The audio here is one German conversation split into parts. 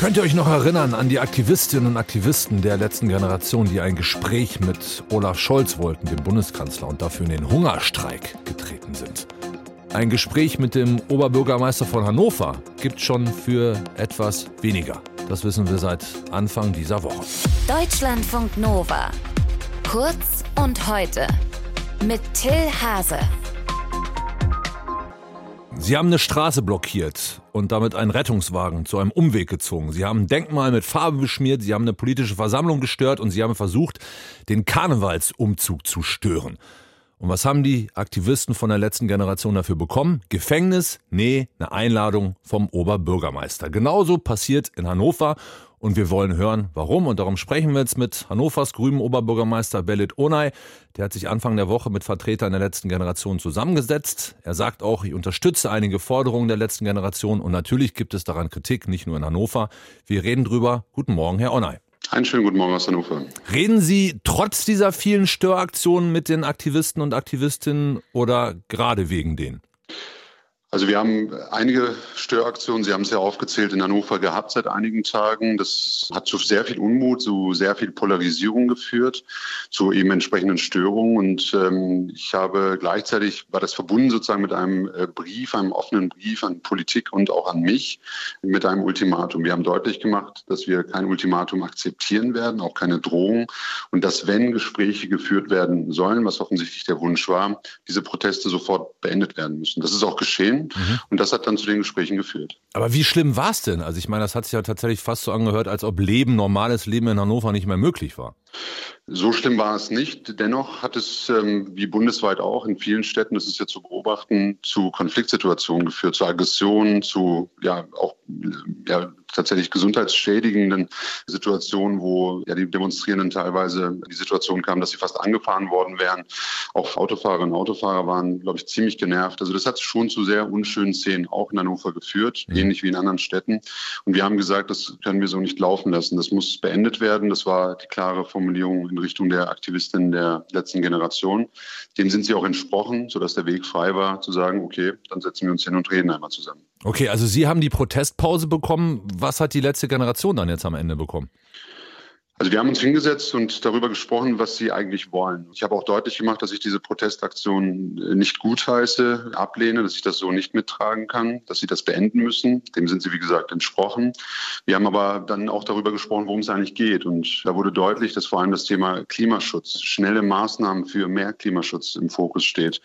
Könnt ihr euch noch erinnern an die Aktivistinnen und Aktivisten der letzten Generation, die ein Gespräch mit Olaf Scholz wollten, dem Bundeskanzler, und dafür in den Hungerstreik getreten sind? Ein Gespräch mit dem Oberbürgermeister von Hannover gibt schon für etwas weniger. Das wissen wir seit Anfang dieser Woche. Deutschlandfunk Nova. Kurz und heute. Mit Till Hase. Sie haben eine Straße blockiert und damit einen Rettungswagen zu einem Umweg gezogen. Sie haben ein Denkmal mit Farbe beschmiert, Sie haben eine politische Versammlung gestört und Sie haben versucht, den Karnevalsumzug zu stören. Und was haben die Aktivisten von der letzten Generation dafür bekommen? Gefängnis? Nee, eine Einladung vom Oberbürgermeister. Genauso passiert in Hannover und wir wollen hören, warum. Und darum sprechen wir jetzt mit Hannovers grünen Oberbürgermeister Belit Onay. Der hat sich Anfang der Woche mit Vertretern der letzten Generation zusammengesetzt. Er sagt auch, ich unterstütze einige Forderungen der letzten Generation. Und natürlich gibt es daran Kritik, nicht nur in Hannover. Wir reden drüber. Guten Morgen, Herr Onay. Einen schönen guten Morgen aus Hannover. Reden Sie trotz dieser vielen Störaktionen mit den Aktivisten und Aktivistinnen oder gerade wegen denen? Also wir haben einige Störaktionen, Sie haben es ja aufgezählt, in Hannover gehabt seit einigen Tagen. Das hat zu sehr viel Unmut, zu sehr viel Polarisierung geführt, zu eben entsprechenden Störungen. Und ähm, ich habe gleichzeitig, war das verbunden sozusagen mit einem äh, Brief, einem offenen Brief an Politik und auch an mich, mit einem Ultimatum. Wir haben deutlich gemacht, dass wir kein Ultimatum akzeptieren werden, auch keine Drohung. Und dass, wenn Gespräche geführt werden sollen, was offensichtlich der Wunsch war, diese Proteste sofort beendet werden müssen. Das ist auch geschehen. Mhm. Und das hat dann zu den Gesprächen geführt. Aber wie schlimm war es denn? Also ich meine, das hat sich ja tatsächlich fast so angehört, als ob Leben, normales Leben in Hannover nicht mehr möglich war. So schlimm war es nicht. Dennoch hat es, ähm, wie bundesweit auch, in vielen Städten, das ist ja zu beobachten, zu Konfliktsituationen geführt, zu Aggressionen, zu ja auch ja, tatsächlich gesundheitsschädigenden Situationen, wo ja die Demonstrierenden teilweise die Situation kam, dass sie fast angefahren worden wären. Auch Autofahrerinnen und Autofahrer waren, glaube ich, ziemlich genervt. Also das hat schon zu sehr unschönen Szenen auch in Hannover geführt, mhm. ähnlich wie in anderen Städten. Und wir haben gesagt, das können wir so nicht laufen lassen. Das muss beendet werden. Das war die klare Formulierung in Richtung der Aktivistinnen der letzten Generation. Dem sind sie auch entsprochen, sodass der Weg frei war, zu sagen, okay, dann setzen wir uns hin und reden einmal zusammen. Okay, also Sie haben die Protestpause bekommen. Was hat die letzte Generation dann jetzt am Ende bekommen? Also wir haben uns hingesetzt und darüber gesprochen, was sie eigentlich wollen. Ich habe auch deutlich gemacht, dass ich diese Protestaktion nicht gutheiße, ablehne, dass ich das so nicht mittragen kann, dass sie das beenden müssen. Dem sind sie, wie gesagt, entsprochen. Wir haben aber dann auch darüber gesprochen, worum es eigentlich geht. Und da wurde deutlich, dass vor allem das Thema Klimaschutz, schnelle Maßnahmen für mehr Klimaschutz im Fokus steht.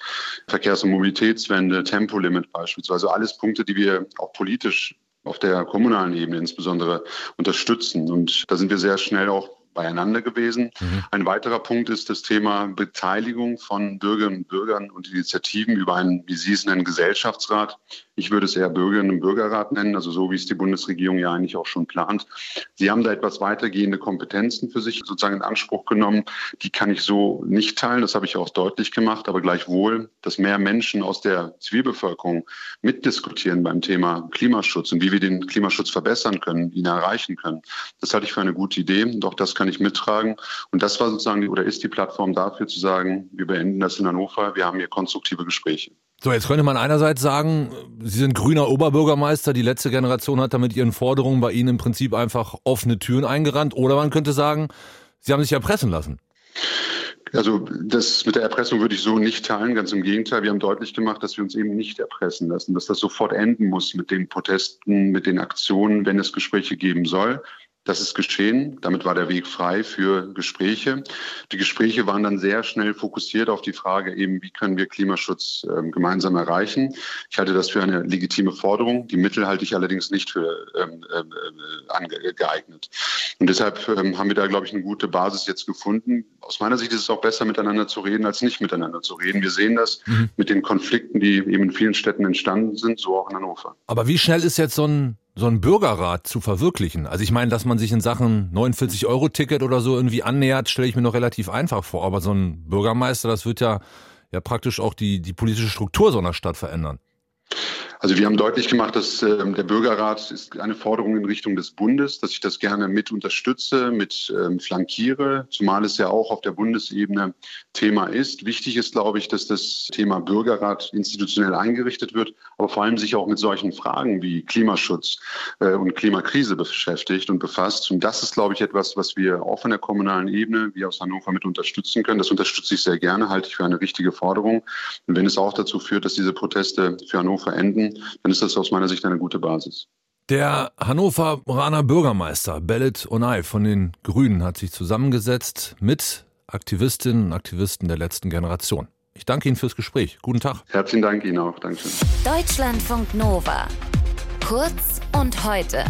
Verkehrs- und Mobilitätswende, Tempolimit beispielsweise. Alles Punkte, die wir auch politisch auf der kommunalen Ebene insbesondere unterstützen. Und da sind wir sehr schnell auch beieinander gewesen. Mhm. Ein weiterer Punkt ist das Thema Beteiligung von Bürgerinnen und Bürgern und Initiativen über einen, wie Sie es nennen, Gesellschaftsrat. Ich würde es eher Bürgerinnen und Bürgerrat nennen, also so wie es die Bundesregierung ja eigentlich auch schon plant. Sie haben da etwas weitergehende Kompetenzen für sich sozusagen in Anspruch genommen. Die kann ich so nicht teilen, das habe ich auch deutlich gemacht, aber gleichwohl, dass mehr Menschen aus der Zivilbevölkerung mitdiskutieren beim Thema Klimaschutz und wie wir den Klimaschutz verbessern können, ihn erreichen können. Das halte ich für eine gute Idee auch das kann kann ich mittragen. Und das war sozusagen die, oder ist die Plattform dafür zu sagen, wir beenden das in Hannover, wir haben hier konstruktive Gespräche. So, jetzt könnte man einerseits sagen, Sie sind grüner Oberbürgermeister, die letzte Generation hat damit ihren Forderungen bei Ihnen im Prinzip einfach offene Türen eingerannt. Oder man könnte sagen, Sie haben sich erpressen lassen. Also das mit der Erpressung würde ich so nicht teilen, ganz im Gegenteil. Wir haben deutlich gemacht, dass wir uns eben nicht erpressen lassen, dass das sofort enden muss mit den Protesten, mit den Aktionen, wenn es Gespräche geben soll. Das ist geschehen. Damit war der Weg frei für Gespräche. Die Gespräche waren dann sehr schnell fokussiert auf die Frage eben, wie können wir Klimaschutz äh, gemeinsam erreichen. Ich halte das für eine legitime Forderung. Die Mittel halte ich allerdings nicht für ähm, äh, geeignet. Und deshalb ähm, haben wir da, glaube ich, eine gute Basis jetzt gefunden. Aus meiner Sicht ist es auch besser, miteinander zu reden, als nicht miteinander zu reden. Wir sehen das mhm. mit den Konflikten, die eben in vielen Städten entstanden sind, so auch in Hannover. Aber wie schnell ist jetzt so ein so ein Bürgerrat zu verwirklichen. Also ich meine, dass man sich in Sachen 49-Euro-Ticket oder so irgendwie annähert, stelle ich mir noch relativ einfach vor. Aber so ein Bürgermeister, das wird ja, ja praktisch auch die, die politische Struktur so einer Stadt verändern. Also wir haben deutlich gemacht, dass äh, der Bürgerrat ist eine Forderung in Richtung des Bundes, dass ich das gerne mit unterstütze, mit ähm, flankiere, zumal es ja auch auf der Bundesebene Thema ist. Wichtig ist, glaube ich, dass das Thema Bürgerrat institutionell eingerichtet wird, aber vor allem sich auch mit solchen Fragen wie Klimaschutz äh, und Klimakrise beschäftigt und befasst. Und das ist, glaube ich, etwas, was wir auch von der kommunalen Ebene wie aus Hannover mit unterstützen können. Das unterstütze ich sehr gerne, halte ich für eine richtige Forderung. Und wenn es auch dazu führt, dass diese Proteste für Hannover enden, dann ist das aus meiner Sicht eine gute Basis. Der Hannoveraner Bürgermeister Belit Onay von den Grünen hat sich zusammengesetzt mit Aktivistinnen und Aktivisten der letzten Generation. Ich danke Ihnen fürs Gespräch. Guten Tag. Herzlichen Dank Ihnen auch. Dankeschön. Deutschlandfunk Nova. Kurz und heute.